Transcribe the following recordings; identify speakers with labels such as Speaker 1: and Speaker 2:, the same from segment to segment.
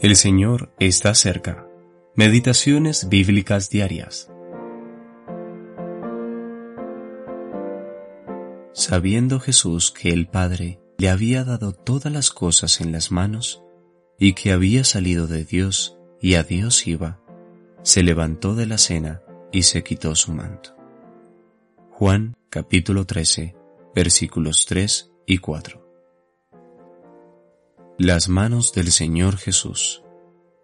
Speaker 1: El Señor está cerca. Meditaciones bíblicas diarias. Sabiendo Jesús que el Padre le había dado todas las cosas en las manos y que había salido de Dios y a Dios iba, se levantó de la cena y se quitó su manto. Juan capítulo 13 versículos 3 y 4. Las manos del Señor Jesús.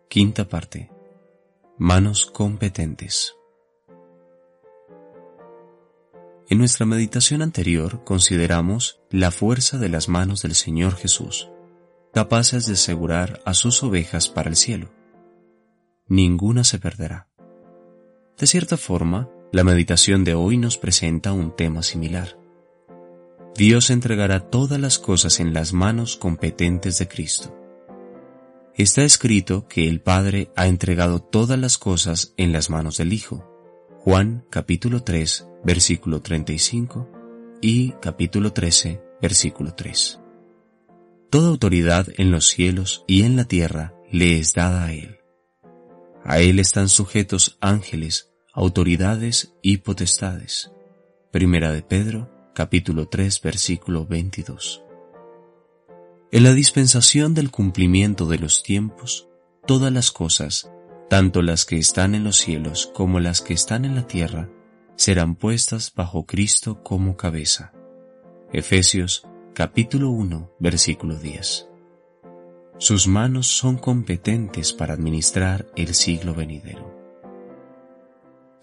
Speaker 1: Quinta parte. Manos competentes. En nuestra meditación anterior consideramos la fuerza de las manos del Señor Jesús, capaces de asegurar a sus ovejas para el cielo. Ninguna se perderá. De cierta forma, la meditación de hoy nos presenta un tema similar. Dios entregará todas las cosas en las manos competentes de Cristo. Está escrito que el Padre ha entregado todas las cosas en las manos del Hijo. Juan capítulo 3, versículo 35 y capítulo 13, versículo 3. Toda autoridad en los cielos y en la tierra le es dada a Él. A Él están sujetos ángeles, autoridades y potestades. Primera de Pedro capítulo 3, versículo 22. En la dispensación del cumplimiento de los tiempos, todas las cosas, tanto las que están en los cielos como las que están en la tierra, serán puestas bajo Cristo como cabeza. Efesios capítulo 1, versículo 10. Sus manos son competentes para administrar el siglo venidero.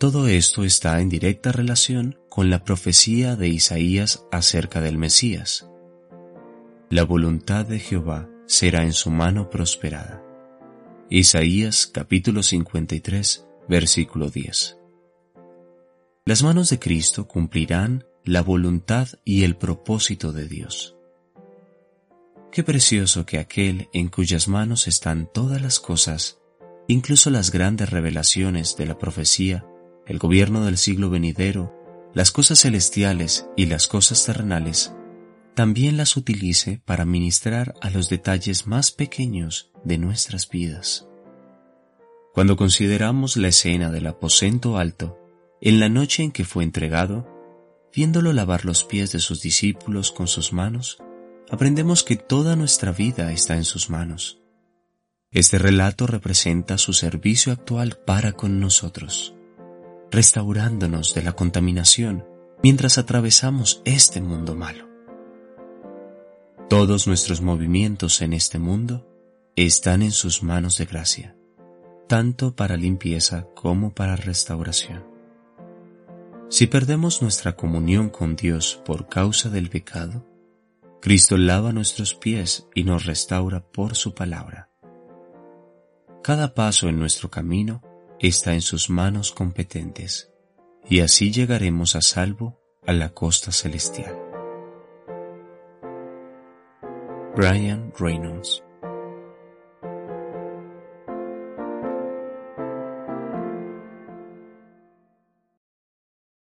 Speaker 1: Todo esto está en directa relación con la profecía de Isaías acerca del Mesías. La voluntad de Jehová será en su mano prosperada. Isaías capítulo 53 versículo 10. Las manos de Cristo cumplirán la voluntad y el propósito de Dios. Qué precioso que aquel en cuyas manos están todas las cosas, incluso las grandes revelaciones de la profecía, el gobierno del siglo venidero, las cosas celestiales y las cosas terrenales, también las utilice para ministrar a los detalles más pequeños de nuestras vidas. Cuando consideramos la escena del aposento alto, en la noche en que fue entregado, viéndolo lavar los pies de sus discípulos con sus manos, aprendemos que toda nuestra vida está en sus manos. Este relato representa su servicio actual para con nosotros restaurándonos de la contaminación mientras atravesamos este mundo malo. Todos nuestros movimientos en este mundo están en sus manos de gracia, tanto para limpieza como para restauración. Si perdemos nuestra comunión con Dios por causa del pecado, Cristo lava nuestros pies y nos restaura por su palabra. Cada paso en nuestro camino está en sus manos competentes, y así llegaremos a salvo a la costa celestial. Brian Reynolds